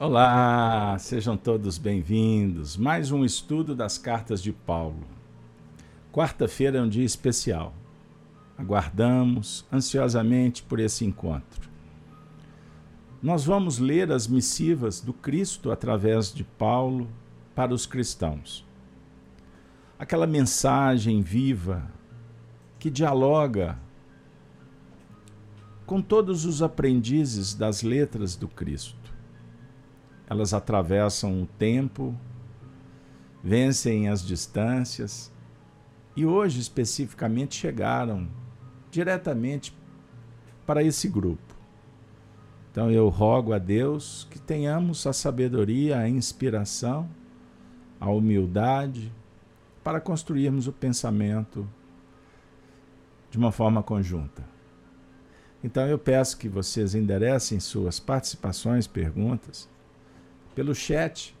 Olá, sejam todos bem-vindos. Mais um estudo das cartas de Paulo. Quarta-feira é um dia especial. Aguardamos ansiosamente por esse encontro. Nós vamos ler as missivas do Cristo através de Paulo para os cristãos. Aquela mensagem viva que dialoga com todos os aprendizes das letras do Cristo elas atravessam o tempo, vencem as distâncias e hoje especificamente chegaram diretamente para esse grupo. Então eu rogo a Deus que tenhamos a sabedoria, a inspiração, a humildade para construirmos o pensamento de uma forma conjunta. Então eu peço que vocês enderecem suas participações, perguntas pelo chat,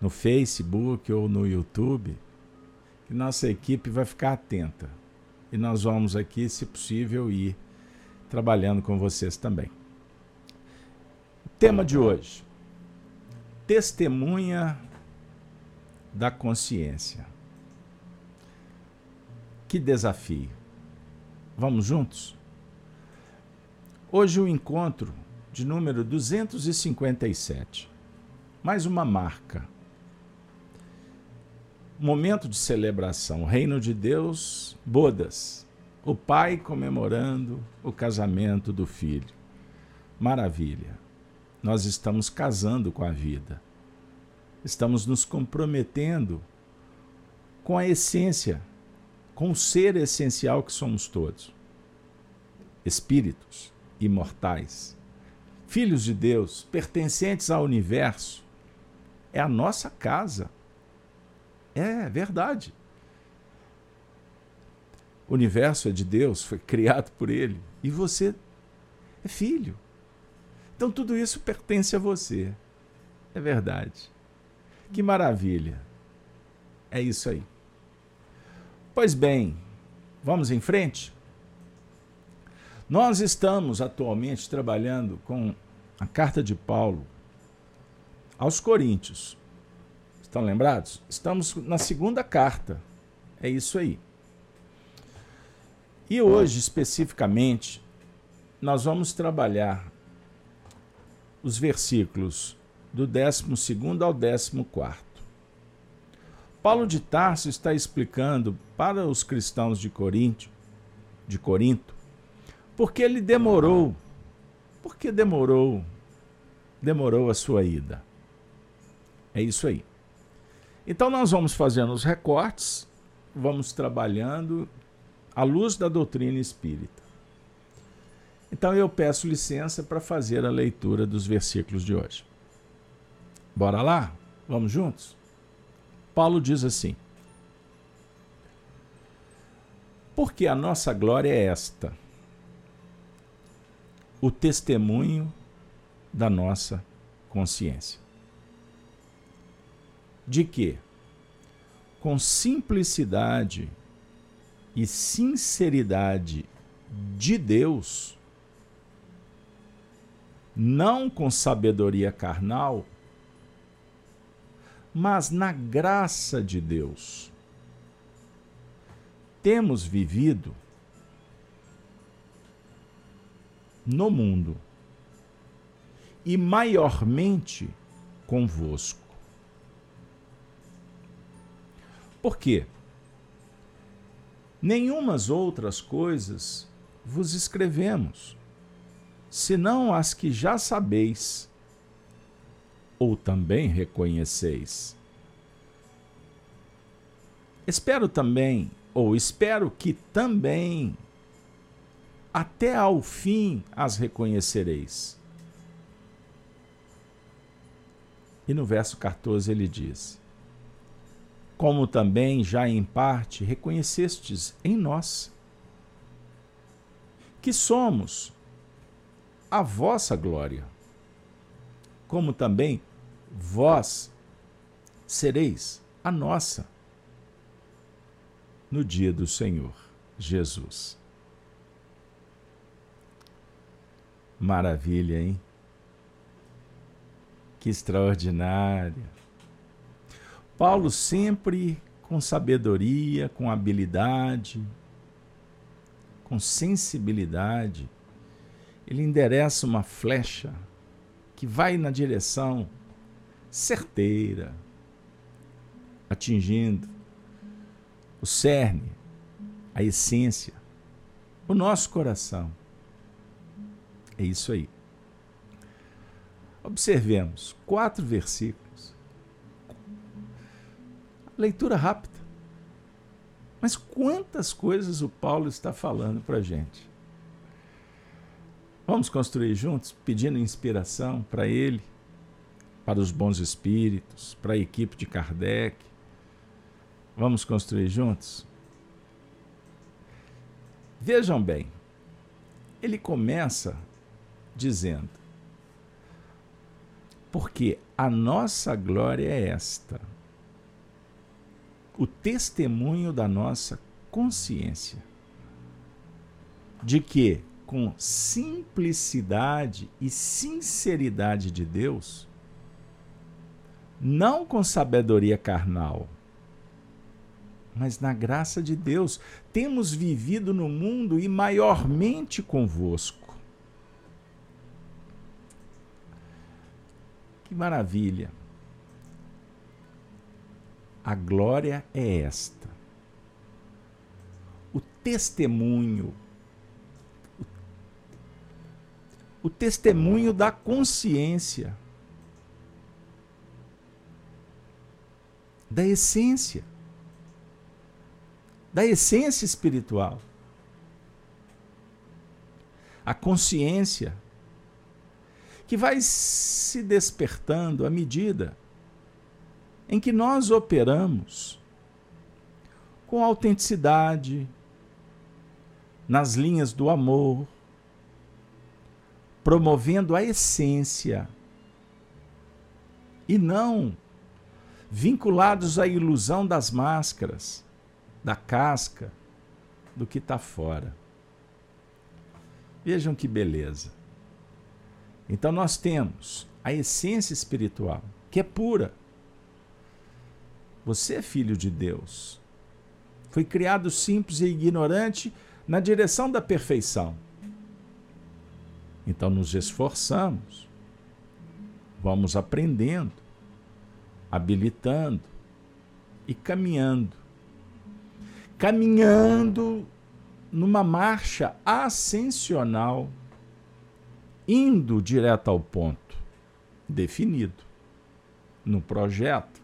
no Facebook ou no YouTube, que nossa equipe vai ficar atenta. E nós vamos aqui, se possível, ir trabalhando com vocês também. Tema de hoje: testemunha da consciência. Que desafio. Vamos juntos? Hoje o encontro de número 257. Mais uma marca. Momento de celebração. Reino de Deus, bodas. O pai comemorando o casamento do filho. Maravilha. Nós estamos casando com a vida. Estamos nos comprometendo com a essência, com o ser essencial que somos todos. Espíritos imortais filhos de Deus, pertencentes ao universo. É a nossa casa. É verdade. O universo é de Deus, foi criado por Ele. E você é filho. Então tudo isso pertence a você. É verdade. Que maravilha. É isso aí. Pois bem, vamos em frente? Nós estamos atualmente trabalhando com a carta de Paulo aos Coríntios. Estão lembrados? Estamos na segunda carta. É isso aí. E hoje, especificamente, nós vamos trabalhar os versículos do 12 ao 14. Paulo de Tarso está explicando para os cristãos de Corinto, de Corinto, porque ele demorou. Por que demorou? Demorou a sua ida. É isso aí. Então nós vamos fazendo os recortes, vamos trabalhando à luz da doutrina espírita. Então eu peço licença para fazer a leitura dos versículos de hoje. Bora lá? Vamos juntos? Paulo diz assim: Porque a nossa glória é esta o testemunho da nossa consciência. De que, com simplicidade e sinceridade de Deus, não com sabedoria carnal, mas na graça de Deus, temos vivido no mundo e maiormente convosco. Por quê? Nenhumas outras coisas vos escrevemos, senão as que já sabeis, ou também reconheceis. Espero também, ou espero que também até ao fim as reconhecereis. E no verso 14 ele diz: Como também já em parte reconhecestes em nós, que somos a vossa glória, como também vós sereis a nossa no dia do Senhor Jesus. Maravilha, hein? Que extraordinária. Paulo sempre com sabedoria, com habilidade, com sensibilidade, ele endereça uma flecha que vai na direção certeira, atingindo o cerne, a essência, o nosso coração. É isso aí. Observemos quatro versículos. Leitura rápida. Mas quantas coisas o Paulo está falando para a gente? Vamos construir juntos, pedindo inspiração para ele, para os bons espíritos, para a equipe de Kardec. Vamos construir juntos? Vejam bem, ele começa dizendo: Porque a nossa glória é esta, o testemunho da nossa consciência, de que com simplicidade e sinceridade de Deus, não com sabedoria carnal, mas na graça de Deus, temos vivido no mundo e maiormente convosco. Maravilha! A glória é esta. O testemunho o testemunho da consciência, da essência, da essência espiritual. A consciência que vai se despertando à medida em que nós operamos com autenticidade, nas linhas do amor, promovendo a essência e não vinculados à ilusão das máscaras, da casca, do que está fora. Vejam que beleza. Então nós temos a essência espiritual, que é pura. Você é filho de Deus. Foi criado simples e ignorante na direção da perfeição. Então nos esforçamos, vamos aprendendo, habilitando e caminhando. Caminhando numa marcha ascensional, indo direto ao ponto definido no projeto.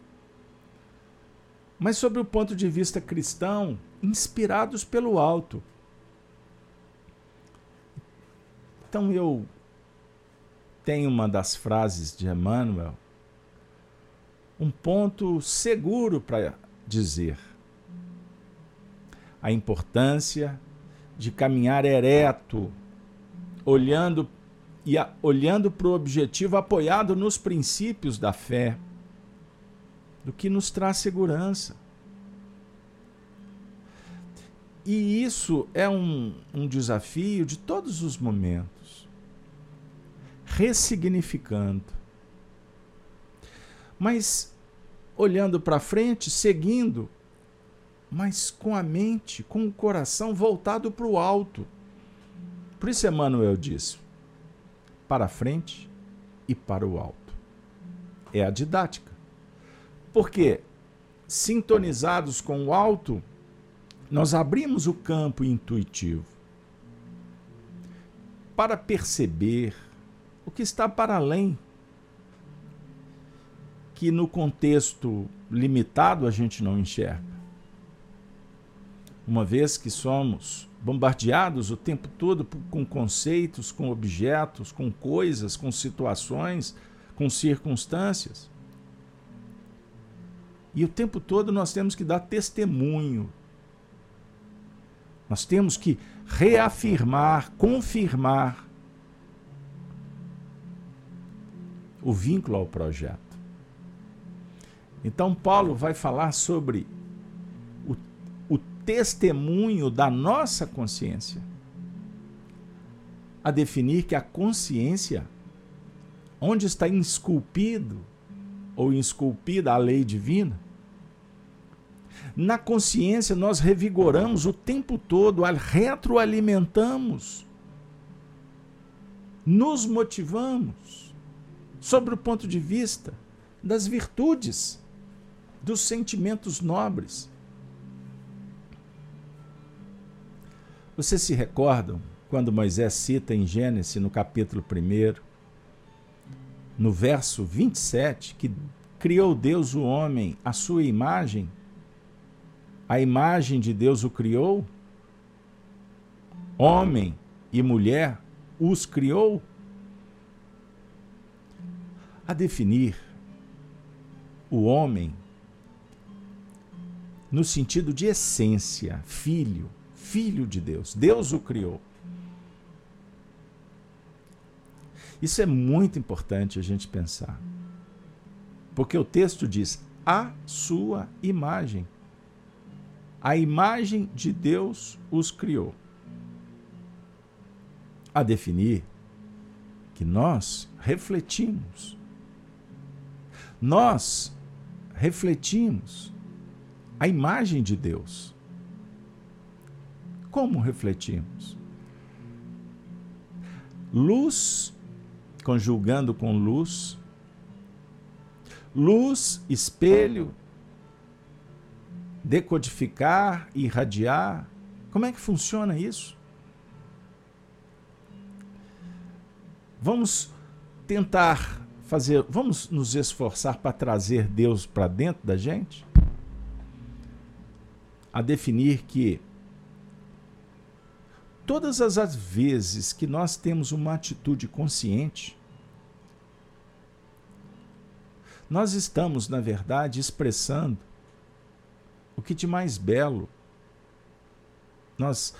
Mas, sob o ponto de vista cristão, inspirados pelo alto Então eu tenho uma das frases de Emmanuel, um ponto seguro para dizer. A importância de caminhar ereto, olhando e a, olhando para o objetivo apoiado nos princípios da fé, do que nos traz segurança. E isso é um, um desafio de todos os momentos. Ressignificando. Mas olhando para frente, seguindo, mas com a mente, com o coração voltado para o alto. Por isso Emmanuel disse: para frente e para o alto. É a didática. Porque sintonizados com o alto, nós abrimos o campo intuitivo para perceber o que está para além, que no contexto limitado a gente não enxerga. Uma vez que somos bombardeados o tempo todo com conceitos, com objetos, com coisas, com situações, com circunstâncias. E o tempo todo nós temos que dar testemunho nós temos que reafirmar, confirmar o vínculo ao projeto. Então, Paulo vai falar sobre testemunho da nossa consciência, a definir que a consciência onde está esculpido ou esculpida a lei divina. Na consciência, nós revigoramos o tempo todo, retroalimentamos, nos motivamos sobre o ponto de vista das virtudes, dos sentimentos nobres. Vocês se recordam quando Moisés cita em Gênesis, no capítulo 1, no verso 27, que criou Deus o homem à sua imagem? A imagem de Deus o criou? Homem e mulher os criou? A definir o homem no sentido de essência, filho, filho de Deus. Deus o criou. Isso é muito importante a gente pensar. Porque o texto diz: a sua imagem. A imagem de Deus os criou. A definir que nós refletimos. Nós refletimos a imagem de Deus. Como refletimos? Luz conjugando com luz, luz, espelho, decodificar, irradiar. Como é que funciona isso? Vamos tentar fazer, vamos nos esforçar para trazer Deus para dentro da gente? A definir que todas as vezes que nós temos uma atitude consciente, nós estamos, na verdade, expressando o que de mais belo nós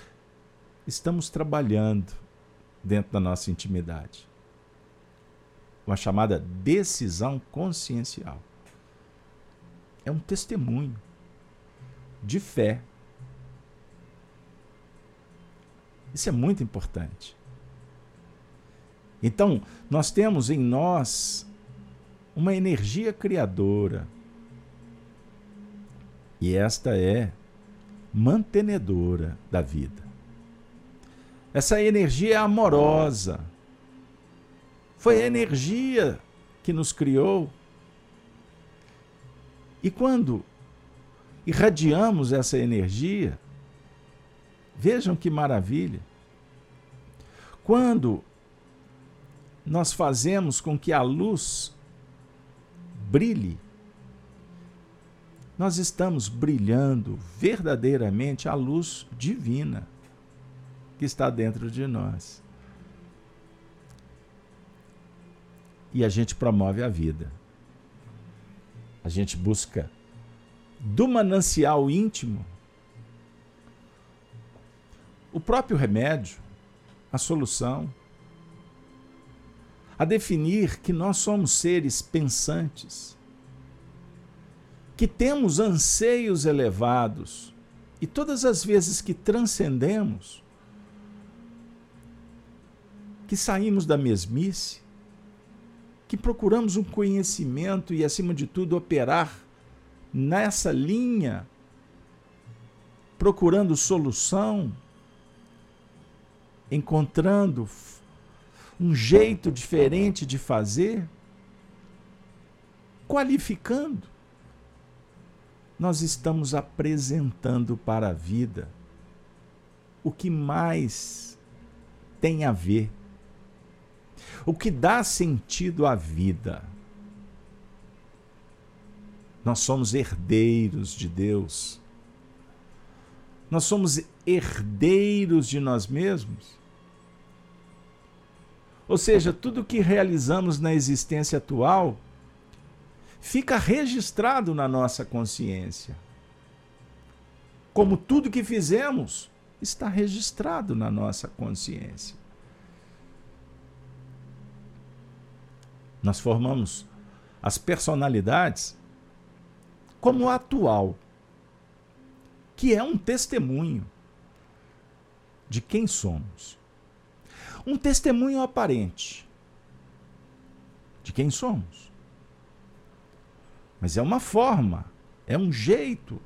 estamos trabalhando dentro da nossa intimidade uma chamada decisão consciencial. É um testemunho de fé. Isso é muito importante. Então, nós temos em nós uma energia criadora. E esta é mantenedora da vida. Essa energia é amorosa foi a energia que nos criou. E quando irradiamos essa energia, vejam que maravilha. Quando nós fazemos com que a luz brilhe, nós estamos brilhando verdadeiramente a luz divina que está dentro de nós. e a gente promove a vida. A gente busca do manancial íntimo o próprio remédio, a solução, a definir que nós somos seres pensantes, que temos anseios elevados e todas as vezes que transcendemos, que saímos da mesmice, que procuramos um conhecimento e, acima de tudo, operar nessa linha, procurando solução, encontrando um jeito diferente de fazer, qualificando, nós estamos apresentando para a vida o que mais tem a ver o que dá sentido à vida. Nós somos herdeiros de Deus. Nós somos herdeiros de nós mesmos. Ou seja, tudo que realizamos na existência atual fica registrado na nossa consciência. Como tudo que fizemos está registrado na nossa consciência. Nós formamos as personalidades como o atual, que é um testemunho de quem somos. Um testemunho aparente. de quem somos. Mas é uma forma, é um jeito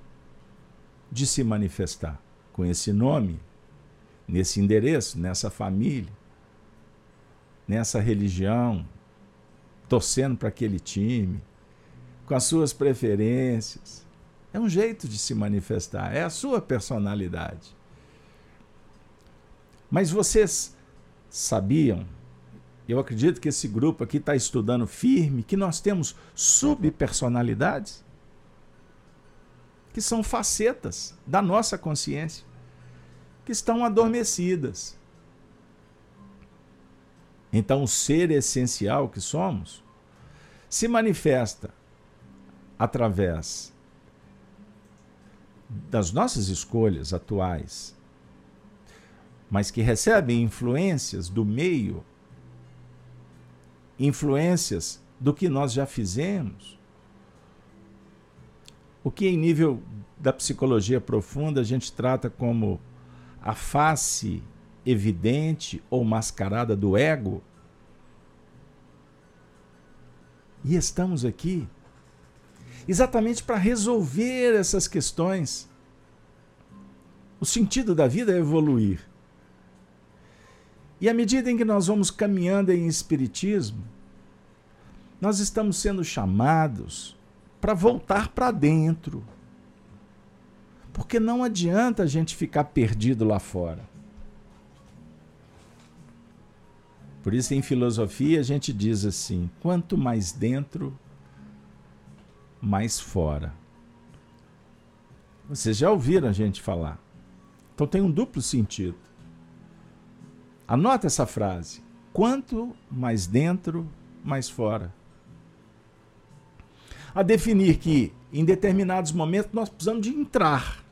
de se manifestar com esse nome, nesse endereço, nessa família, nessa religião, torcendo para aquele time, com as suas preferências. É um jeito de se manifestar, é a sua personalidade. Mas vocês sabiam, eu acredito que esse grupo aqui está estudando firme, que nós temos subpersonalidades, que são facetas da nossa consciência, que estão adormecidas. Então, o ser essencial que somos se manifesta através das nossas escolhas atuais, mas que recebem influências do meio, influências do que nós já fizemos. O que, em nível da psicologia profunda, a gente trata como a face evidente ou mascarada do ego. E estamos aqui exatamente para resolver essas questões. O sentido da vida é evoluir. E à medida em que nós vamos caminhando em espiritismo, nós estamos sendo chamados para voltar para dentro. Porque não adianta a gente ficar perdido lá fora. Por isso, em filosofia, a gente diz assim: quanto mais dentro, mais fora. Vocês já ouviram a gente falar. Então tem um duplo sentido. Anota essa frase. Quanto mais dentro, mais fora. A definir que em determinados momentos nós precisamos de entrar.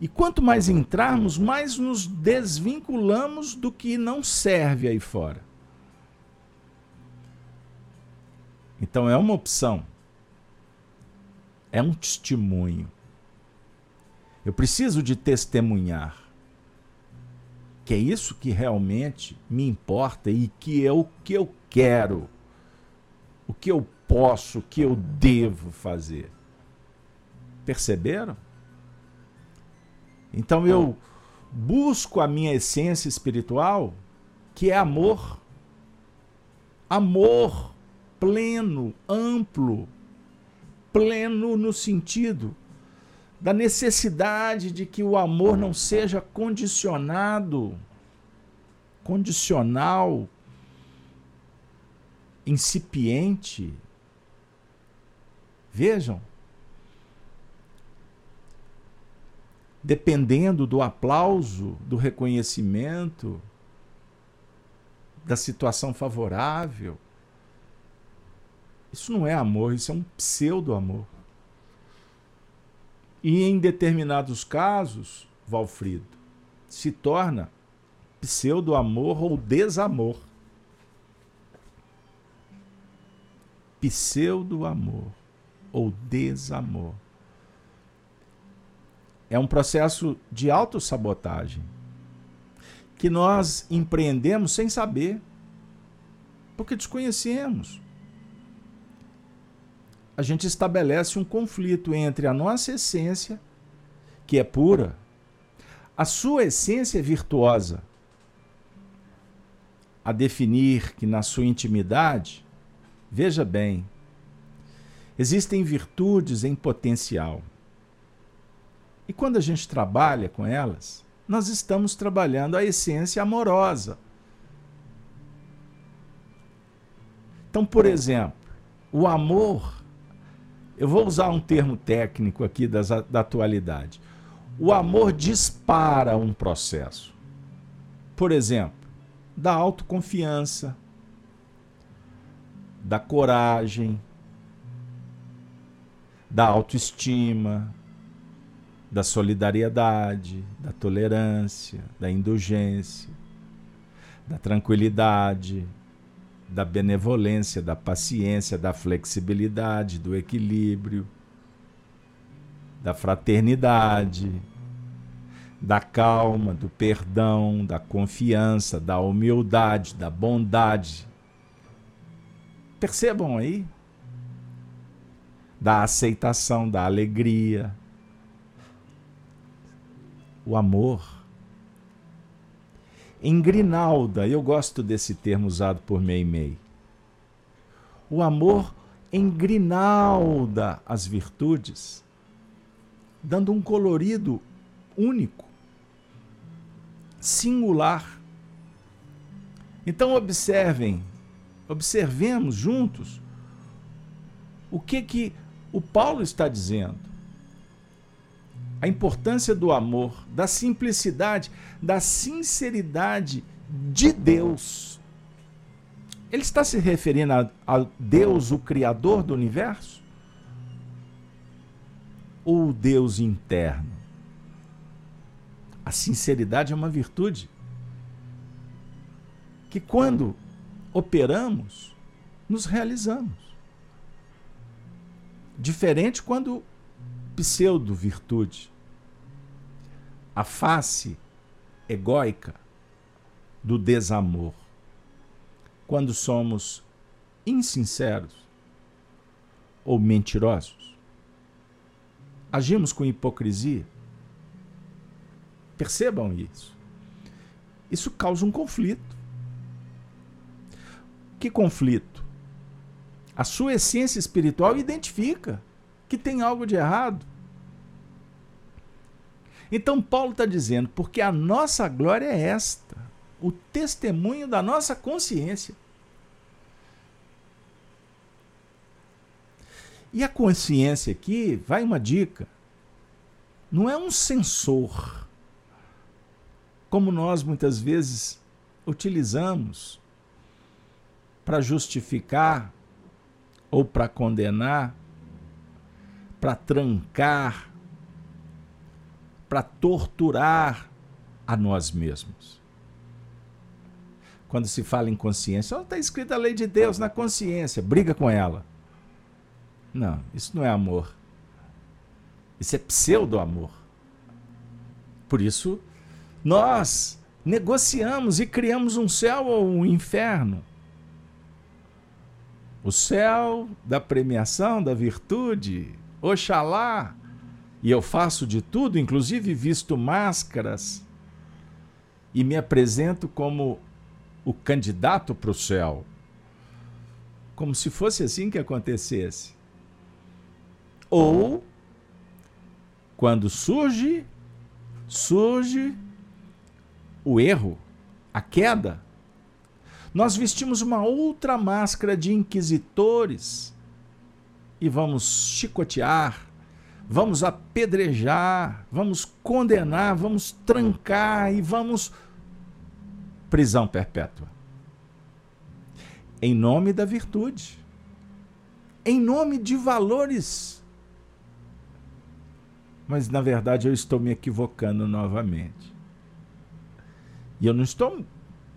E quanto mais entrarmos, mais nos desvinculamos do que não serve aí fora. Então é uma opção é um testemunho. Eu preciso de testemunhar. Que é isso que realmente me importa e que é o que eu quero, o que eu posso, o que eu devo fazer. Perceberam? Então eu busco a minha essência espiritual, que é amor. Amor pleno, amplo, pleno no sentido da necessidade de que o amor não seja condicionado, condicional, incipiente. Vejam, dependendo do aplauso, do reconhecimento, da situação favorável. Isso não é amor, isso é um pseudo-amor. E em determinados casos, Valfrido, se torna pseudo-amor ou desamor. Pseudo-amor ou desamor. É um processo de autossabotagem que nós empreendemos sem saber, porque desconhecemos a gente estabelece um conflito entre a nossa essência, que é pura, a sua essência virtuosa, a definir que na sua intimidade, veja bem, existem virtudes em potencial. E quando a gente trabalha com elas, nós estamos trabalhando a essência amorosa. Então, por exemplo, o amor eu vou usar um termo técnico aqui das, da atualidade. O amor dispara um processo. Por exemplo, da autoconfiança, da coragem, da autoestima, da solidariedade, da tolerância, da indulgência, da tranquilidade, da benevolência, da paciência, da flexibilidade, do equilíbrio, da fraternidade, da calma, do perdão, da confiança, da humildade, da bondade, Percebam aí? Da aceitação, da alegria. O amor. Em Grinalda, eu gosto desse termo usado por Meimei. O amor engrinalda as virtudes, dando um colorido único, singular. Então observem, observemos juntos o que que o Paulo está dizendo. A importância do amor, da simplicidade, da sinceridade de Deus. Ele está se referindo a, a Deus, o Criador do universo? Ou Deus interno? A sinceridade é uma virtude que, quando operamos, nos realizamos. Diferente quando pseudo-virtude. A face egóica do desamor. Quando somos insinceros ou mentirosos. Agimos com hipocrisia. Percebam isso. Isso causa um conflito. Que conflito? A sua essência espiritual identifica que tem algo de errado. Então, Paulo está dizendo, porque a nossa glória é esta, o testemunho da nossa consciência. E a consciência aqui, vai uma dica, não é um sensor, como nós muitas vezes utilizamos para justificar ou para condenar, para trancar para torturar a nós mesmos. Quando se fala em consciência, está escrita a lei de Deus na consciência, briga com ela. Não, isso não é amor. Isso é pseudo-amor. Por isso, nós negociamos e criamos um céu ou um inferno. O céu da premiação, da virtude, Oxalá, e eu faço de tudo, inclusive visto máscaras, e me apresento como o candidato para o céu. Como se fosse assim que acontecesse. Ou, quando surge, surge o erro, a queda, nós vestimos uma outra máscara de inquisitores e vamos chicotear, vamos apedrejar, vamos condenar, vamos trancar e vamos prisão perpétua. Em nome da virtude. Em nome de valores. Mas na verdade eu estou me equivocando novamente. E eu não estou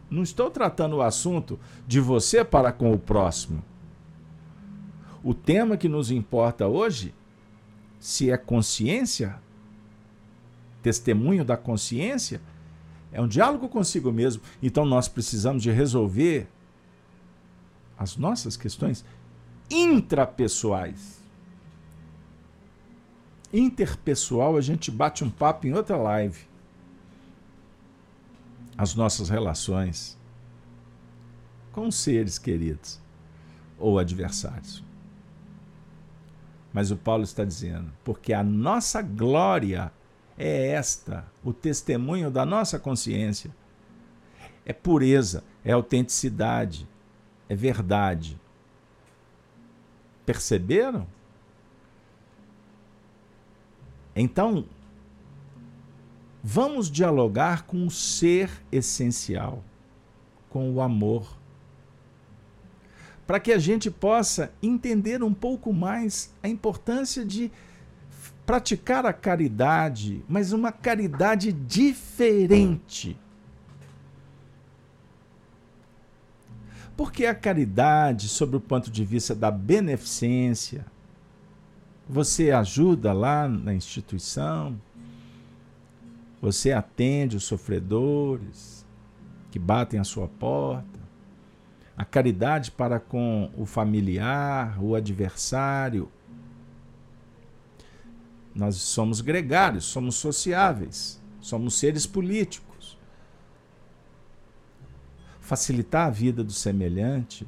não estou tratando o assunto de você para com o próximo. O tema que nos importa hoje se é consciência, testemunho da consciência, é um diálogo consigo mesmo. Então nós precisamos de resolver as nossas questões intrapessoais. Interpessoal, a gente bate um papo em outra live. As nossas relações com seres queridos ou adversários. Mas o Paulo está dizendo, porque a nossa glória é esta, o testemunho da nossa consciência. É pureza, é autenticidade, é verdade. Perceberam? Então, vamos dialogar com o ser essencial, com o amor para que a gente possa entender um pouco mais a importância de praticar a caridade, mas uma caridade diferente. Porque a caridade, sob o ponto de vista da beneficência, você ajuda lá na instituição, você atende os sofredores que batem à sua porta, a caridade para com o familiar, o adversário. Nós somos gregários, somos sociáveis, somos seres políticos. Facilitar a vida do semelhante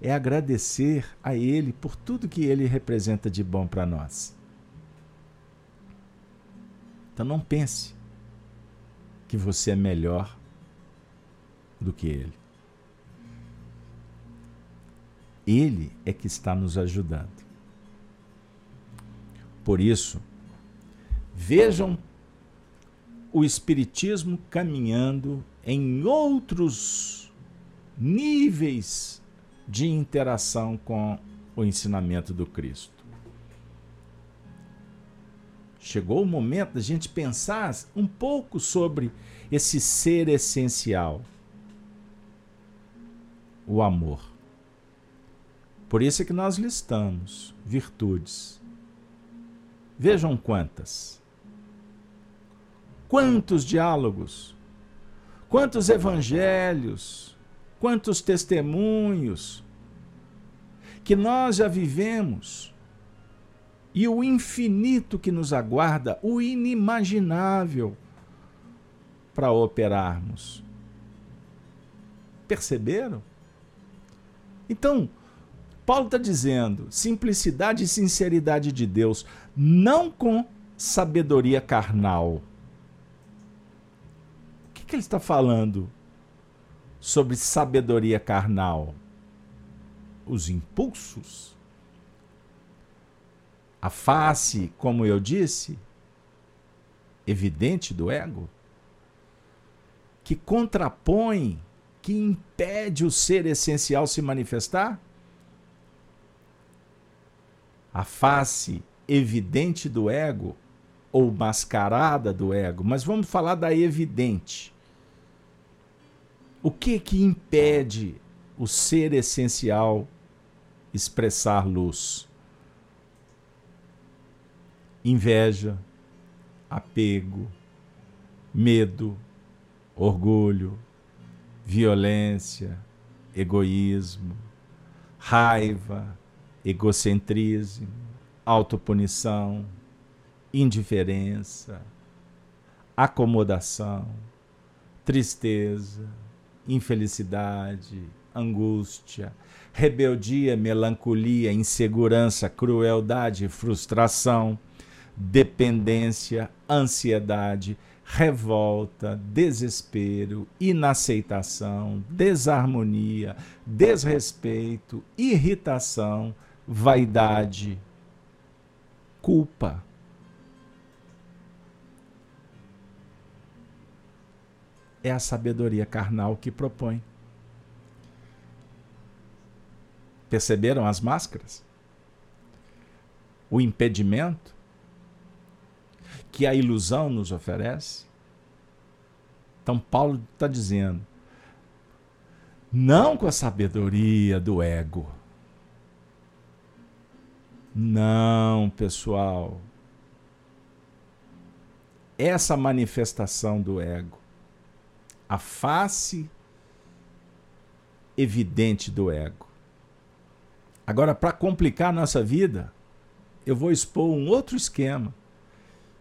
é agradecer a Ele por tudo que Ele representa de bom para nós. Então não pense que você é melhor do que Ele. Ele é que está nos ajudando. Por isso, vejam o Espiritismo caminhando em outros níveis de interação com o ensinamento do Cristo. Chegou o momento da gente pensar um pouco sobre esse ser essencial, o amor. Por isso é que nós listamos virtudes. Vejam quantas. Quantos diálogos, quantos evangelhos, quantos testemunhos que nós já vivemos e o infinito que nos aguarda, o inimaginável para operarmos. Perceberam? Então, Paulo está dizendo simplicidade e sinceridade de Deus, não com sabedoria carnal. O que, que ele está falando? sobre sabedoria carnal? Os impulsos? A face, como eu disse, evidente do ego? Que contrapõe, que impede o ser essencial se manifestar? A face evidente do ego ou mascarada do ego, mas vamos falar da evidente. O que que impede o ser essencial expressar luz? Inveja, apego, medo, orgulho, violência, egoísmo, raiva, egocentrismo, autopunição, indiferença, acomodação, tristeza, infelicidade, angústia, rebeldia, melancolia, insegurança, crueldade, frustração, dependência, ansiedade, revolta, desespero, inaceitação, desarmonia, desrespeito, irritação, vaidade, culpa é a sabedoria carnal que propõe. Perceberam as máscaras? O impedimento que a ilusão nos oferece? Então, Paulo está dizendo: não com a sabedoria do ego. Não, pessoal. Essa manifestação do ego a face evidente do ego. Agora, para complicar a nossa vida, eu vou expor um outro esquema.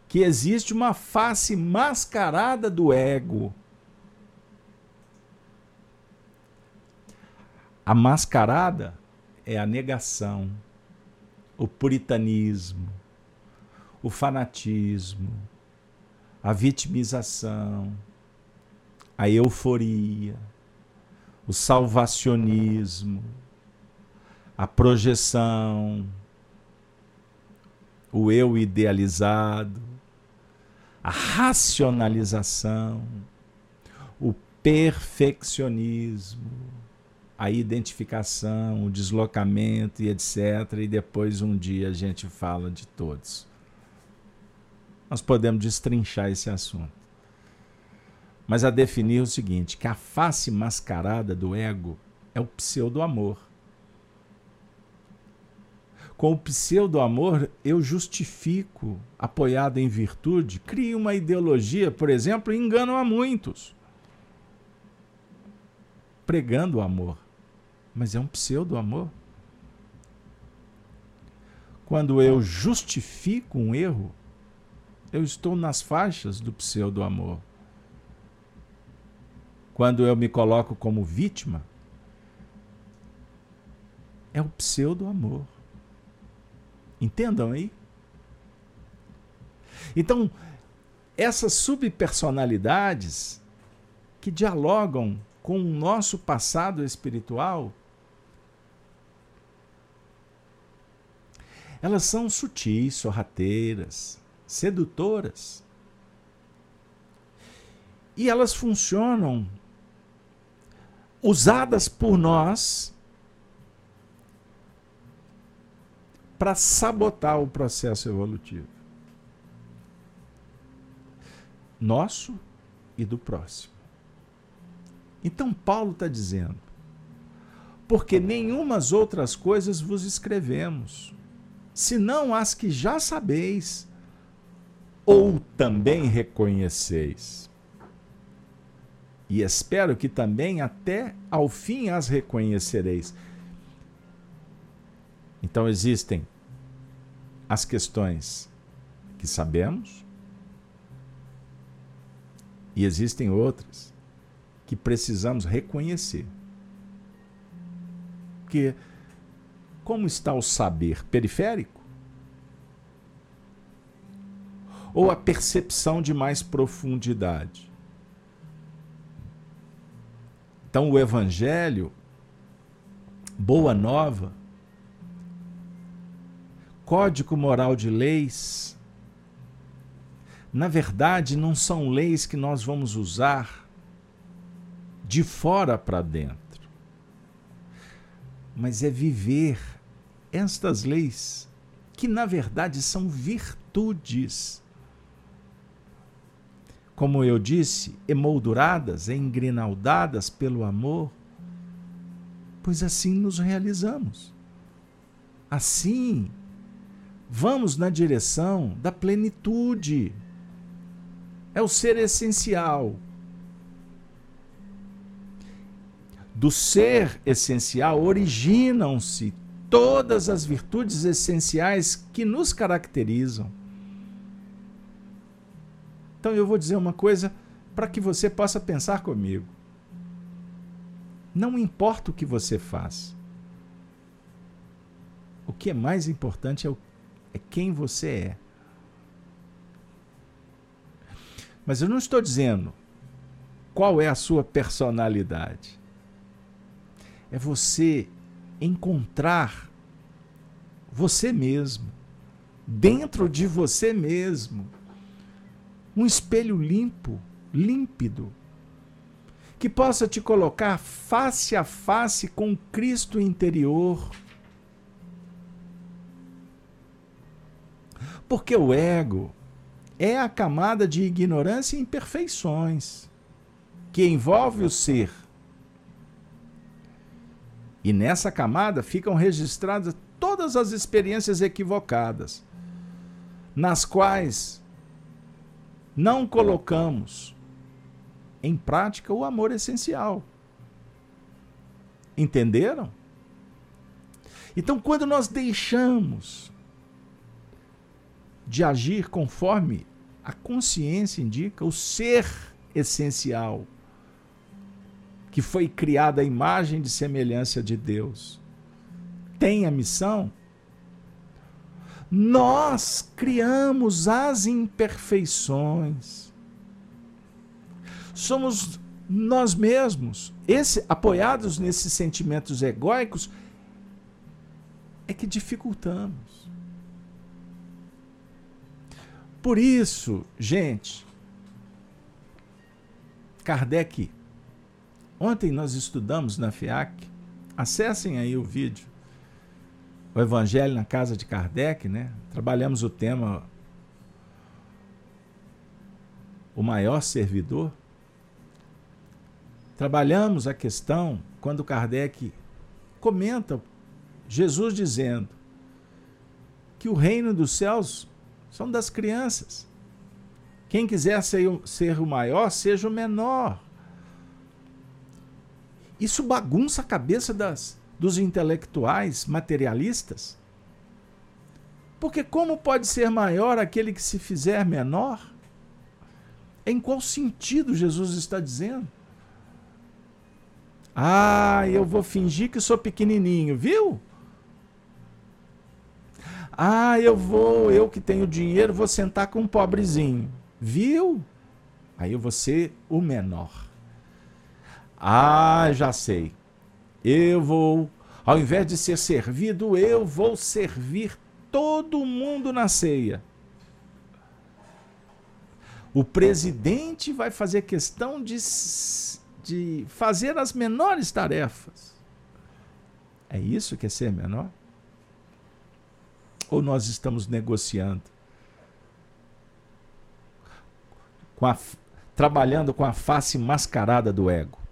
Que existe uma face mascarada do ego. A mascarada é a negação, o puritanismo, o fanatismo, a vitimização, a euforia, o salvacionismo, a projeção, o eu idealizado, a racionalização, o perfeccionismo, a identificação, o deslocamento e etc. E depois um dia a gente fala de todos. Nós podemos destrinchar esse assunto mas a definir o seguinte: que a face mascarada do ego é o pseudo-amor. Com o pseudo-amor, eu justifico, apoiado em virtude, crio uma ideologia, por exemplo, e engano a muitos. Pregando o amor. Mas é um pseudo-amor. Quando eu justifico um erro, eu estou nas faixas do pseudo-amor. Quando eu me coloco como vítima, é o pseudo-amor. Entendam aí? Então, essas subpersonalidades que dialogam com o nosso passado espiritual, elas são sutis, sorrateiras, sedutoras. E elas funcionam usadas por nós para sabotar o processo evolutivo nosso e do próximo. Então, Paulo está dizendo: porque nenhumas outras coisas vos escrevemos, senão as que já sabeis, ou também reconheceis. E espero que também até ao fim as reconhecereis. Então existem as questões que sabemos e existem outras que precisamos reconhecer. Porque como está o saber periférico? Ou a percepção de mais profundidade? Então, o Evangelho, Boa Nova, Código Moral de Leis, na verdade, não são leis que nós vamos usar de fora para dentro, mas é viver estas leis, que na verdade são virtudes. Como eu disse, emolduradas, engrinaldadas pelo amor, pois assim nos realizamos. Assim, vamos na direção da plenitude. É o ser essencial, do ser essencial originam-se todas as virtudes essenciais que nos caracterizam. Então eu vou dizer uma coisa para que você possa pensar comigo. Não importa o que você faz. O que é mais importante é, o, é quem você é. Mas eu não estou dizendo qual é a sua personalidade é você encontrar você mesmo, dentro de você mesmo, um espelho limpo, límpido, que possa te colocar face a face com Cristo interior. Porque o ego é a camada de ignorância e imperfeições que envolve o ser e nessa camada ficam registradas todas as experiências equivocadas, nas quais não colocamos em prática o amor essencial. Entenderam? Então, quando nós deixamos de agir conforme a consciência indica, o ser essencial, que foi criada à imagem de semelhança de Deus, tem a missão, nós criamos as imperfeições. Somos nós mesmos, esse, apoiados nesses sentimentos egóicos, é que dificultamos. Por isso, gente, Kardec Ontem nós estudamos na FIAC, acessem aí o vídeo, o Evangelho na Casa de Kardec, né? Trabalhamos o tema O Maior Servidor. Trabalhamos a questão quando Kardec comenta Jesus dizendo que o reino dos céus são das crianças. Quem quiser ser, ser o maior, seja o menor. Isso bagunça a cabeça das, dos intelectuais materialistas? Porque como pode ser maior aquele que se fizer menor? Em qual sentido Jesus está dizendo? Ah, eu vou fingir que sou pequenininho, viu? Ah, eu vou, eu que tenho dinheiro, vou sentar com um pobrezinho, viu? Aí eu vou ser o menor. Ah, já sei. Eu vou, ao invés de ser servido, eu vou servir todo mundo na ceia. O presidente vai fazer questão de, de fazer as menores tarefas. É isso que é ser menor? Ou nós estamos negociando? Com a, trabalhando com a face mascarada do ego?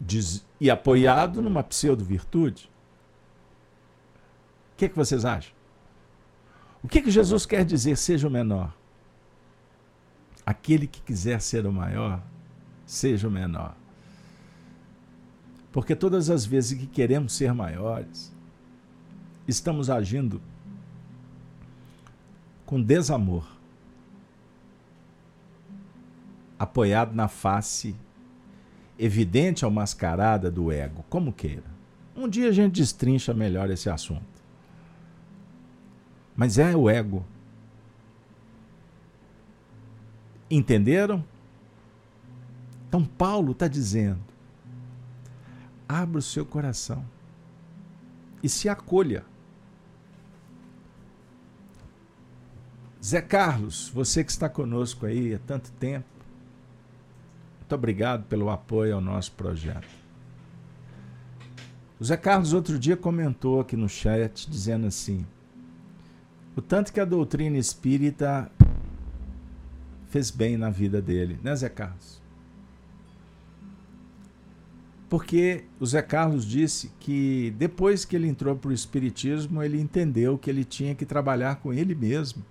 Diz, e apoiado numa pseudo-virtude? O que, é que vocês acham? O que, que Jesus quer dizer seja o menor? Aquele que quiser ser o maior, seja o menor. Porque todas as vezes que queremos ser maiores, estamos agindo com desamor, apoiado na face evidente ou mascarada do ego, como queira. Um dia a gente destrincha melhor esse assunto. Mas é o ego. Entenderam? Então, Paulo está dizendo: abra o seu coração e se acolha. Zé Carlos, você que está conosco aí há tanto tempo, muito obrigado pelo apoio ao nosso projeto. O Zé Carlos outro dia comentou aqui no chat dizendo assim: o tanto que a doutrina espírita fez bem na vida dele, né, Zé Carlos? Porque o Zé Carlos disse que depois que ele entrou para o Espiritismo, ele entendeu que ele tinha que trabalhar com ele mesmo.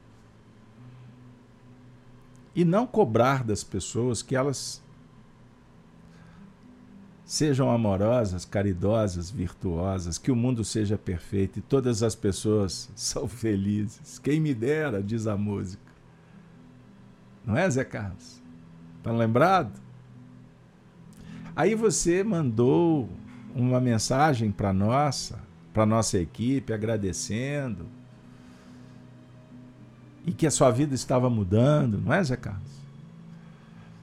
E não cobrar das pessoas que elas Sejam amorosas, caridosas, virtuosas, que o mundo seja perfeito e todas as pessoas são felizes. Quem me dera, diz a música. Não é, Zé Carlos? Está lembrado? Aí você mandou uma mensagem para nossa, para nossa equipe, agradecendo e que a sua vida estava mudando, não é, Zé Carlos?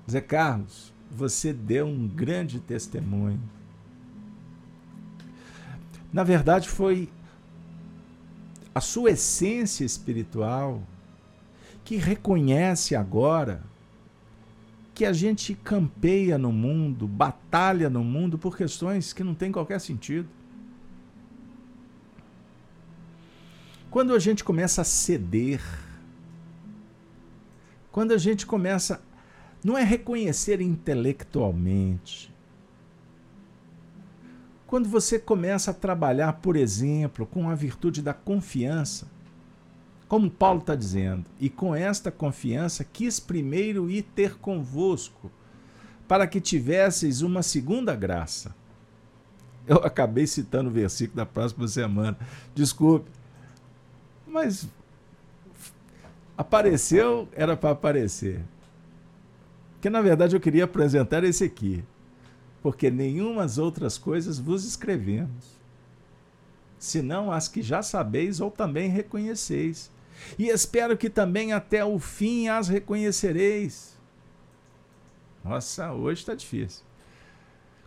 Zé Carlos, você deu um grande testemunho. Na verdade, foi a sua essência espiritual que reconhece agora que a gente campeia no mundo, batalha no mundo por questões que não têm qualquer sentido. Quando a gente começa a ceder, quando a gente começa não é reconhecer intelectualmente. Quando você começa a trabalhar, por exemplo, com a virtude da confiança, como Paulo está dizendo, e com esta confiança quis primeiro ir ter convosco, para que tivesseis uma segunda graça. Eu acabei citando o versículo da próxima semana. Desculpe. Mas apareceu, era para aparecer. Que na verdade eu queria apresentar esse aqui, porque nenhumas outras coisas vos escrevemos, senão as que já sabeis ou também reconheceis. E espero que também até o fim as reconhecereis. Nossa, hoje está difícil.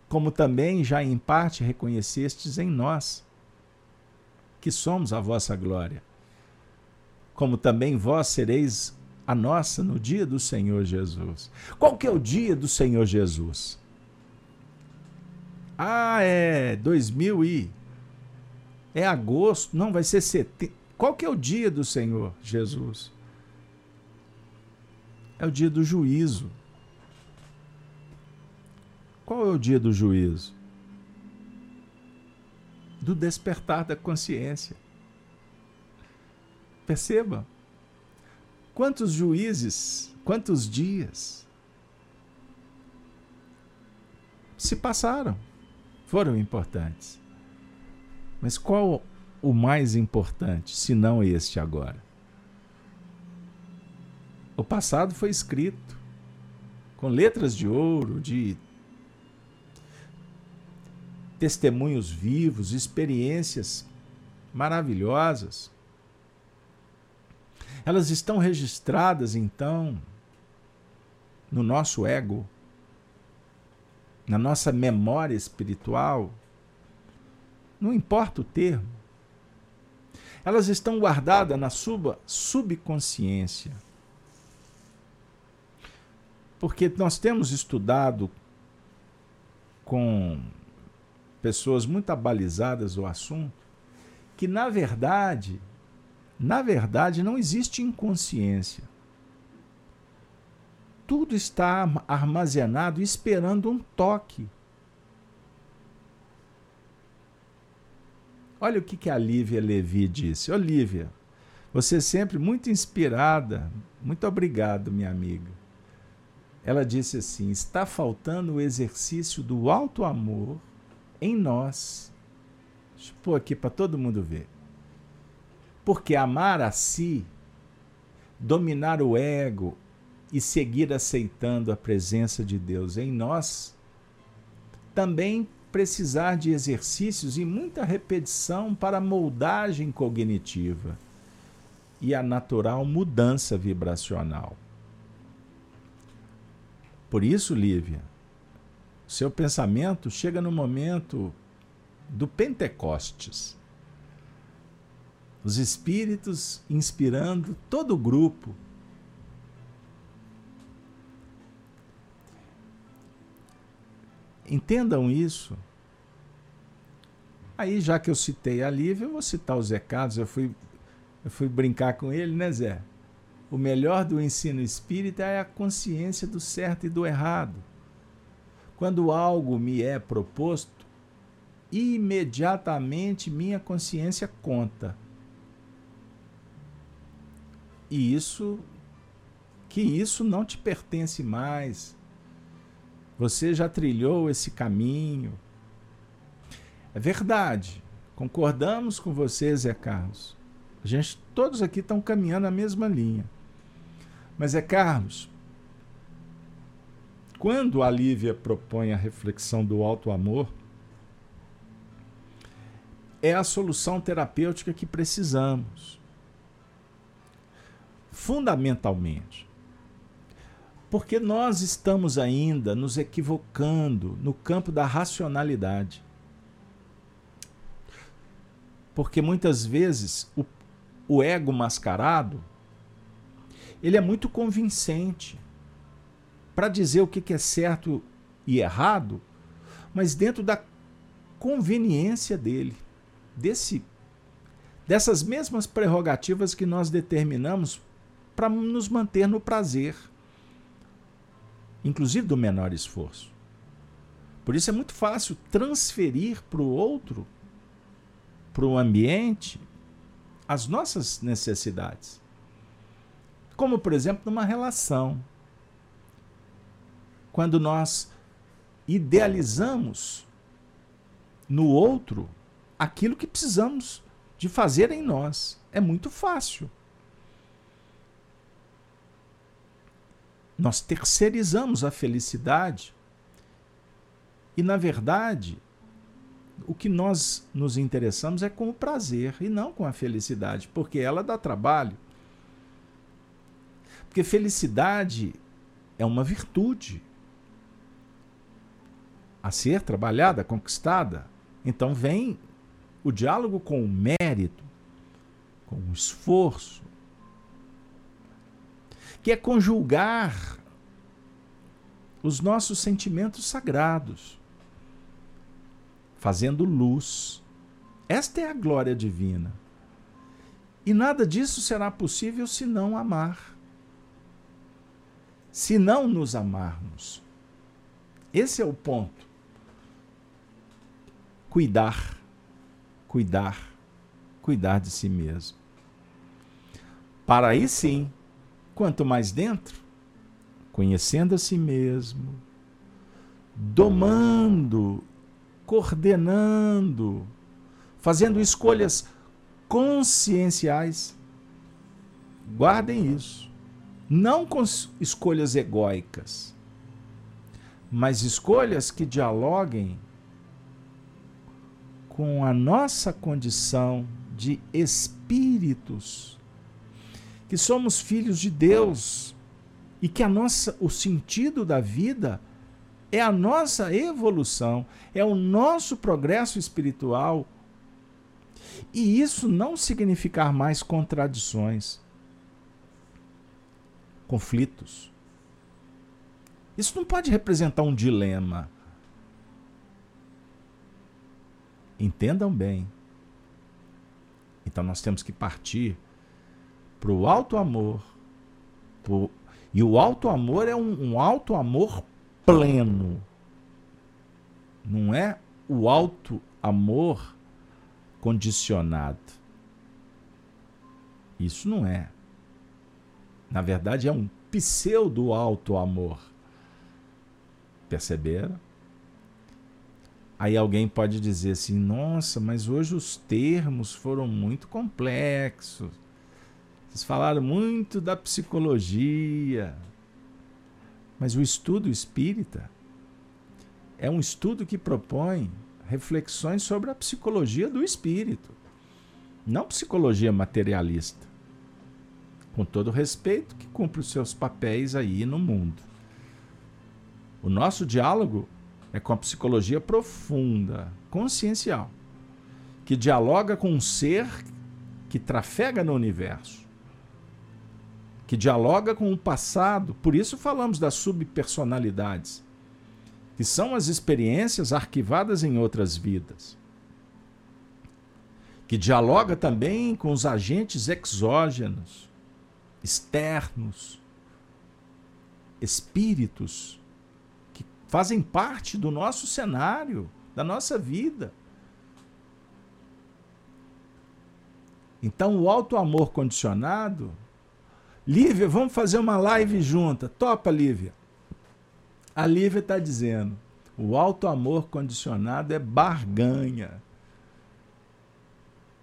Como também já em parte reconhecestes em nós, que somos a vossa glória. Como também vós sereis a nossa no dia do Senhor Jesus. Qual que é o dia do Senhor Jesus? Ah, é 2000 e é agosto, não vai ser setembro. Qual que é o dia do Senhor Jesus? É o dia do juízo. Qual é o dia do juízo? Do despertar da consciência. Perceba, Quantos juízes, quantos dias se passaram? foram importantes. Mas qual o mais importante, se não este agora? O passado foi escrito com letras de ouro, de testemunhos vivos, experiências maravilhosas. Elas estão registradas, então, no nosso ego, na nossa memória espiritual, não importa o termo. Elas estão guardadas na sua subconsciência. Porque nós temos estudado com pessoas muito abalizadas o assunto, que na verdade, na verdade não existe inconsciência. Tudo está armazenado esperando um toque. Olha o que, que a Lívia Levi disse. Olívia, você é sempre muito inspirada. Muito obrigado, minha amiga. Ela disse assim: está faltando o exercício do alto amor em nós. Deixa eu pôr aqui para todo mundo ver. Porque amar a si, dominar o ego e seguir aceitando a presença de Deus em nós, também precisar de exercícios e muita repetição para moldagem cognitiva e a natural mudança vibracional. Por isso, Lívia, seu pensamento chega no momento do Pentecostes. Os espíritos inspirando todo o grupo. Entendam isso. Aí, já que eu citei a Lívia, eu vou citar os recados. Eu fui, eu fui brincar com ele, né, Zé? O melhor do ensino espírita é a consciência do certo e do errado. Quando algo me é proposto, imediatamente minha consciência conta. E isso que isso não te pertence mais. Você já trilhou esse caminho. É verdade. Concordamos com você, Zé Carlos. A gente todos aqui estão caminhando a mesma linha. Mas é Carlos, quando a Lívia propõe a reflexão do alto amor, é a solução terapêutica que precisamos. Fundamentalmente. Porque nós estamos ainda nos equivocando no campo da racionalidade. Porque muitas vezes o, o ego mascarado ele é muito convincente para dizer o que é certo e errado, mas dentro da conveniência dele, desse dessas mesmas prerrogativas que nós determinamos para nos manter no prazer, inclusive do menor esforço. Por isso é muito fácil transferir para o outro, para o ambiente, as nossas necessidades. Como, por exemplo, numa relação. Quando nós idealizamos no outro aquilo que precisamos de fazer em nós. É muito fácil. Nós terceirizamos a felicidade e, na verdade, o que nós nos interessamos é com o prazer e não com a felicidade, porque ela dá trabalho. Porque felicidade é uma virtude a ser trabalhada, conquistada. Então vem o diálogo com o mérito, com o esforço, que é conjugar os nossos sentimentos sagrados, fazendo luz. Esta é a glória divina. E nada disso será possível se não amar se não nos amarmos. Esse é o ponto. Cuidar, cuidar, cuidar de si mesmo. Para aí sim, quanto mais dentro, conhecendo a si mesmo, domando coordenando, fazendo escolhas conscienciais. Guardem isso. Não com escolhas egóicas, mas escolhas que dialoguem com a nossa condição de espíritos, que somos filhos de Deus e que a nossa o sentido da vida é a nossa evolução, é o nosso progresso espiritual. E isso não significar mais contradições, conflitos. Isso não pode representar um dilema. Entendam bem. Então nós temos que partir para o alto amor. Pro... E o alto amor é um, um alto amor pleno. Não é o alto amor condicionado. Isso não é. Na verdade, é um pseudo alto amor. Perceberam? Aí alguém pode dizer assim: nossa, mas hoje os termos foram muito complexos. Vocês falaram muito da psicologia. Mas o estudo espírita é um estudo que propõe reflexões sobre a psicologia do espírito, não psicologia materialista. Com todo respeito, que cumpre os seus papéis aí no mundo. O nosso diálogo é com a psicologia profunda, consciencial, que dialoga com um ser que trafega no universo, que dialoga com o passado. Por isso falamos das subpersonalidades, que são as experiências arquivadas em outras vidas. Que dialoga também com os agentes exógenos, externos, espíritos fazem parte do nosso cenário, da nossa vida. Então, o alto amor condicionado. Lívia, vamos fazer uma live junta. Topa, Lívia. A Lívia está dizendo: o alto amor condicionado é barganha.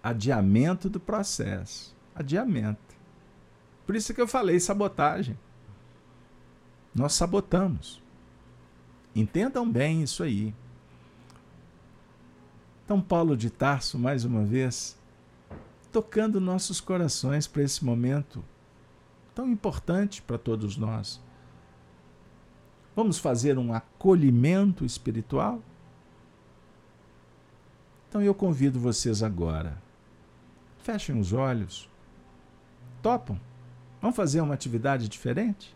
Adiamento do processo. Adiamento. Por isso que eu falei sabotagem. Nós sabotamos. Entendam bem isso aí. Então, Paulo de Tarso, mais uma vez, tocando nossos corações para esse momento tão importante para todos nós. Vamos fazer um acolhimento espiritual? Então eu convido vocês agora. Fechem os olhos. Topam? Vamos fazer uma atividade diferente?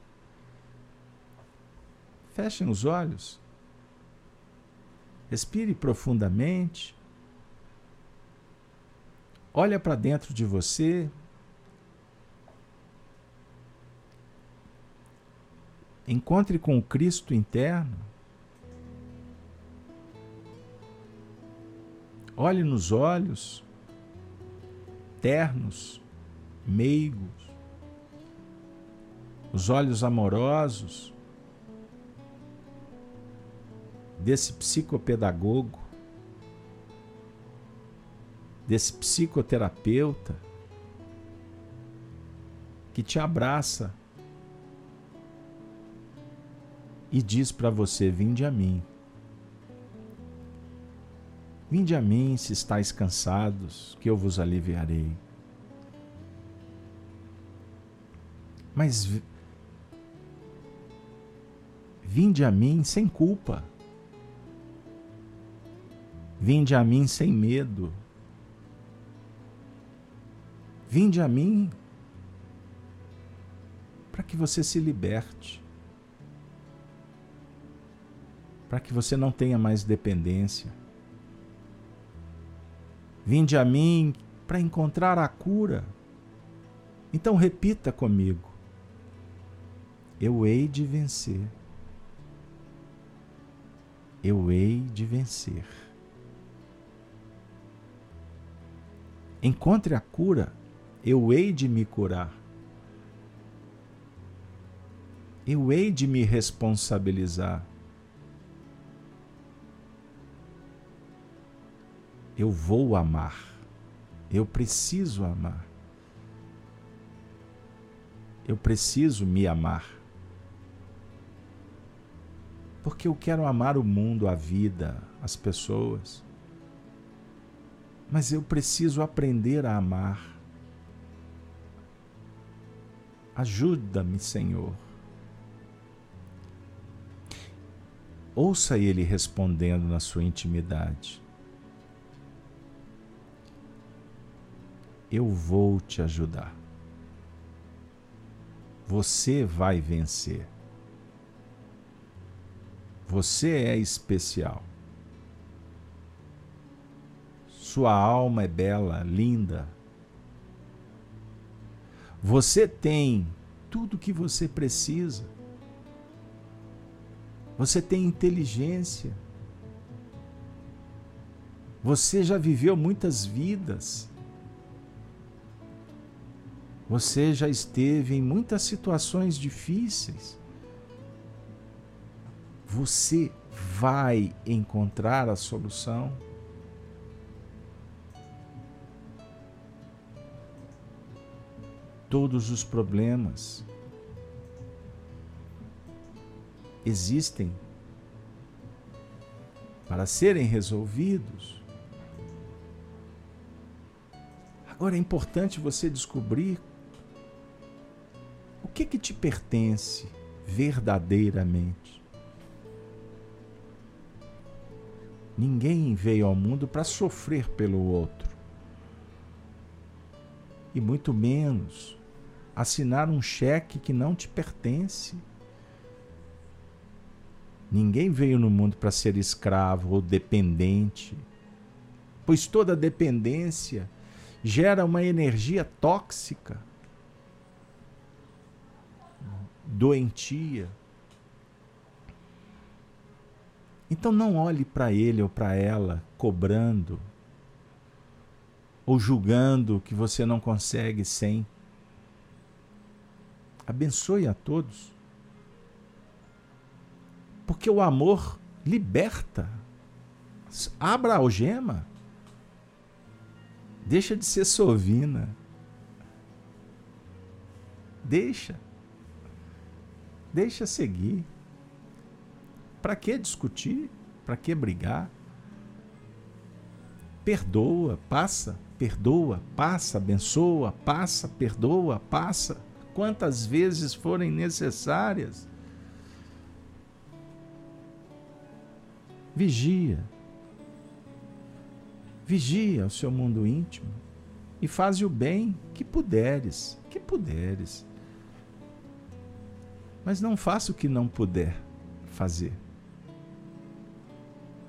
Fechem os olhos. Respire profundamente. Olha para dentro de você. Encontre com o Cristo interno. Olhe nos olhos ternos, meigos, os olhos amorosos desse psicopedagogo, desse psicoterapeuta que te abraça e diz para você: Vinde a mim. Vinde a mim se estáis cansados, que eu vos aliviarei. Mas vinde a mim sem culpa. Vinde a mim sem medo. Vinde a mim para que você se liberte. Para que você não tenha mais dependência. Vinde a mim para encontrar a cura. Então repita comigo: Eu hei de vencer. Eu hei de vencer. encontre a cura, eu hei de me curar. Eu hei de me responsabilizar. Eu vou amar. Eu preciso amar. Eu preciso me amar. Porque eu quero amar o mundo, a vida, as pessoas. Mas eu preciso aprender a amar. Ajuda-me, Senhor. Ouça ele respondendo na sua intimidade. Eu vou te ajudar. Você vai vencer. Você é especial. Sua alma é bela, linda. Você tem tudo o que você precisa. Você tem inteligência. Você já viveu muitas vidas. Você já esteve em muitas situações difíceis. Você vai encontrar a solução. Todos os problemas existem para serem resolvidos. Agora é importante você descobrir que que te pertence verdadeiramente. Ninguém veio ao mundo para sofrer pelo outro. E muito menos assinar um cheque que não te pertence. Ninguém veio no mundo para ser escravo ou dependente, pois toda dependência gera uma energia tóxica doentia. Então não olhe para ele ou para ela cobrando ou julgando que você não consegue sem. Abençoe a todos. Porque o amor liberta. Abra a algema. Deixa de ser sovina. Deixa. Deixa seguir. Para que discutir? Para que brigar? Perdoa, passa, perdoa, passa, abençoa, passa, perdoa, passa, quantas vezes forem necessárias. Vigia. Vigia o seu mundo íntimo e faz o bem que puderes, que puderes. Mas não faça o que não puder fazer.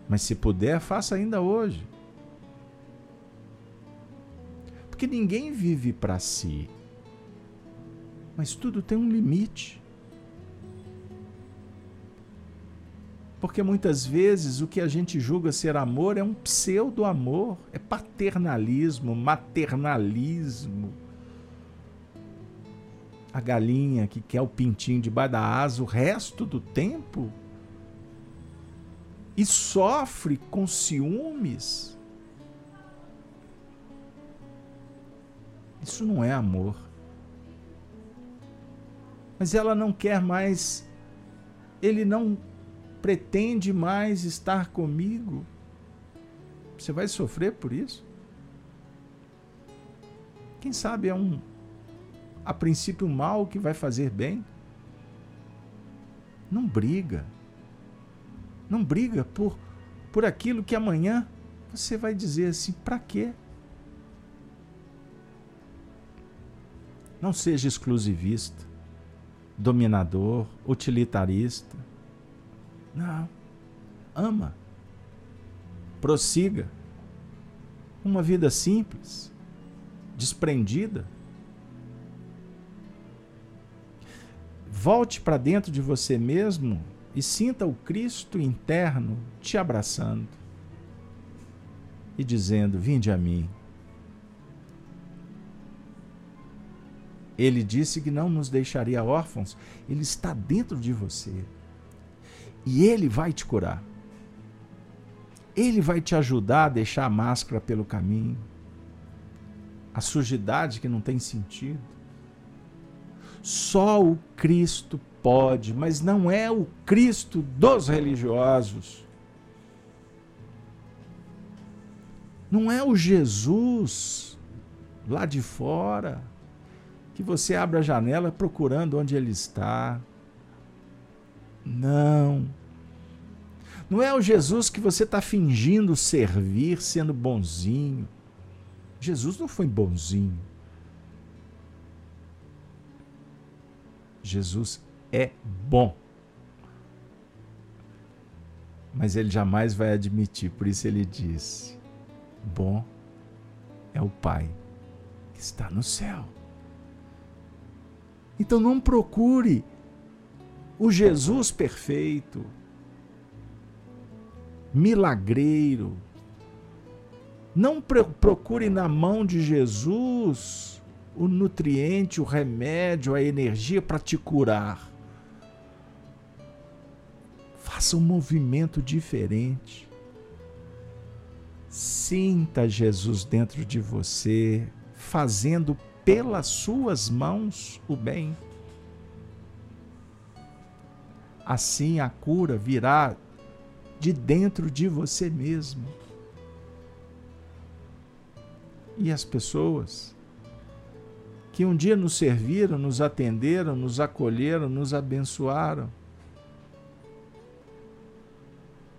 Mas se puder, faça ainda hoje. Porque ninguém vive para si. Mas tudo tem um limite. Porque muitas vezes o que a gente julga ser amor é um pseudo-amor, é paternalismo, maternalismo a galinha que quer o pintinho debaixo da asa o resto do tempo e sofre com ciúmes. Isso não é amor. Mas ela não quer mais, ele não pretende mais estar comigo. Você vai sofrer por isso? Quem sabe é um a princípio mal que vai fazer bem. Não briga. Não briga por por aquilo que amanhã você vai dizer assim, para quê? Não seja exclusivista, dominador, utilitarista. Não. Ama. Prossiga. Uma vida simples, desprendida Volte para dentro de você mesmo e sinta o Cristo interno te abraçando e dizendo: Vinde a mim. Ele disse que não nos deixaria órfãos, ele está dentro de você. E ele vai te curar. Ele vai te ajudar a deixar a máscara pelo caminho, a sujidade que não tem sentido. Só o Cristo pode, mas não é o Cristo dos religiosos. Não é o Jesus lá de fora que você abre a janela procurando onde ele está. Não. Não é o Jesus que você está fingindo servir, sendo bonzinho. Jesus não foi bonzinho. Jesus é bom. Mas ele jamais vai admitir, por isso ele diz: Bom é o Pai que está no céu. Então não procure o Jesus perfeito, milagreiro. Não procure na mão de Jesus o nutriente, o remédio, a energia para te curar. Faça um movimento diferente. Sinta Jesus dentro de você, fazendo pelas suas mãos o bem. Assim a cura virá de dentro de você mesmo. E as pessoas que um dia nos serviram, nos atenderam, nos acolheram, nos abençoaram,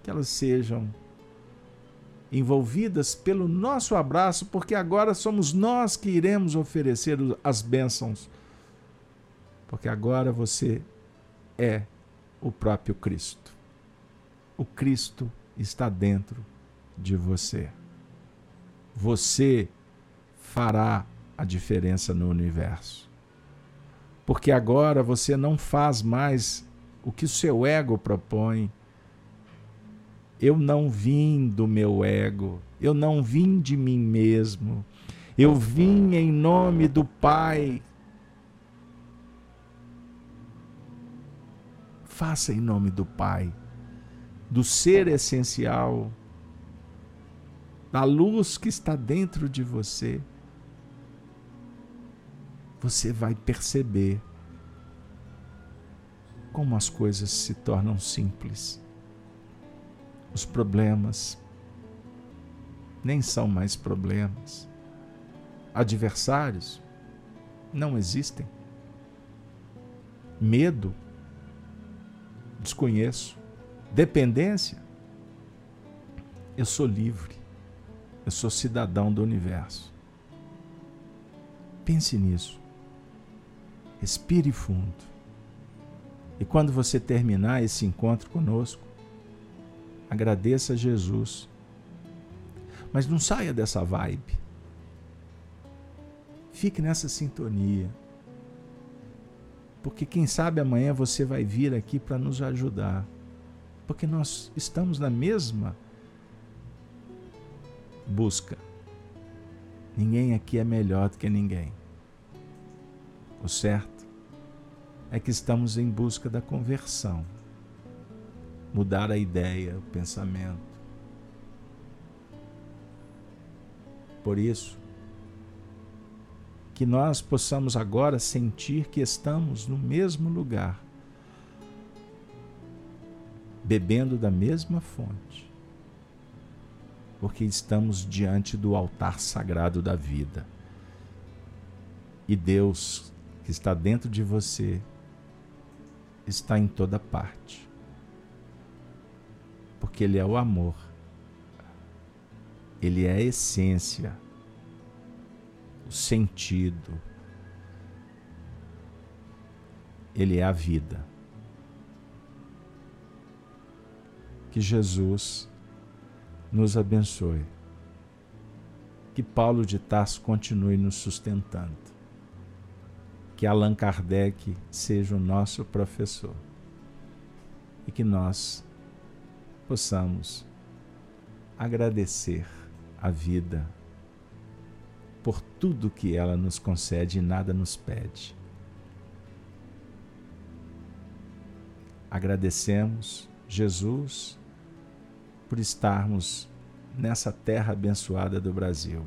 que elas sejam envolvidas pelo nosso abraço, porque agora somos nós que iremos oferecer as bênçãos. Porque agora você é o próprio Cristo. O Cristo está dentro de você. Você fará a diferença no universo. Porque agora você não faz mais o que o seu ego propõe. Eu não vim do meu ego, eu não vim de mim mesmo. Eu vim em nome do Pai Faça em nome do Pai, do ser essencial, da luz que está dentro de você. Você vai perceber como as coisas se tornam simples. Os problemas nem são mais problemas. Adversários não existem. Medo desconheço. Dependência, eu sou livre. Eu sou cidadão do universo. Pense nisso. Respire fundo. E quando você terminar esse encontro conosco, agradeça a Jesus. Mas não saia dessa vibe. Fique nessa sintonia. Porque quem sabe amanhã você vai vir aqui para nos ajudar. Porque nós estamos na mesma busca. Ninguém aqui é melhor do que ninguém. O certo é que estamos em busca da conversão. Mudar a ideia, o pensamento. Por isso, que nós possamos agora sentir que estamos no mesmo lugar, bebendo da mesma fonte, porque estamos diante do altar sagrado da vida. E Deus, que está dentro de você, está em toda parte. Porque Ele é o amor, Ele é a essência o sentido. Ele é a vida. Que Jesus nos abençoe. Que Paulo de Tarso continue nos sustentando. Que Allan Kardec seja o nosso professor. E que nós possamos agradecer a vida por tudo que ela nos concede e nada nos pede. Agradecemos Jesus por estarmos nessa terra abençoada do Brasil.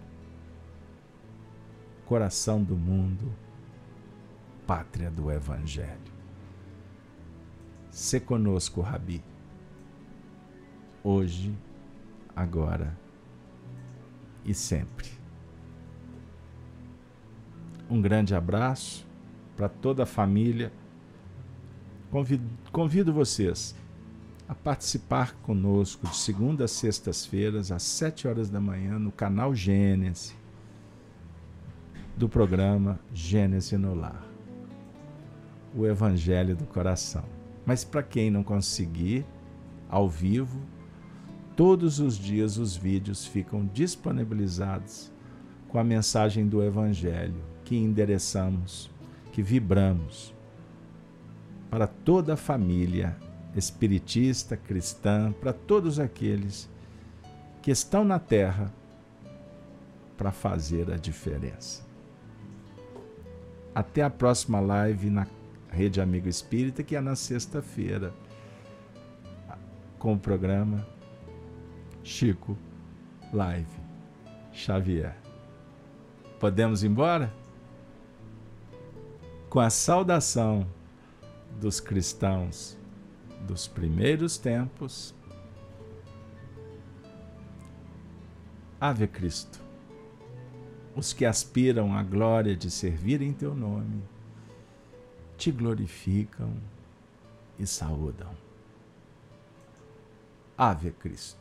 Coração do mundo, pátria do Evangelho. Se conosco, Rabi, hoje, agora e sempre. Um grande abraço para toda a família. Convido, convido vocês a participar conosco de segunda a sextas-feiras, às sete horas da manhã, no canal Gênesis, do programa Gênesis no Lar. O Evangelho do Coração. Mas para quem não conseguir, ao vivo, todos os dias os vídeos ficam disponibilizados com a mensagem do Evangelho que endereçamos, que vibramos para toda a família espiritista, cristã, para todos aqueles que estão na terra para fazer a diferença. Até a próxima live na Rede Amigo Espírita, que é na sexta-feira, com o programa Chico Live Xavier. Podemos ir embora? Com a saudação dos cristãos dos primeiros tempos. Ave Cristo. Os que aspiram à glória de servir em teu nome, te glorificam e saúdam. Ave Cristo.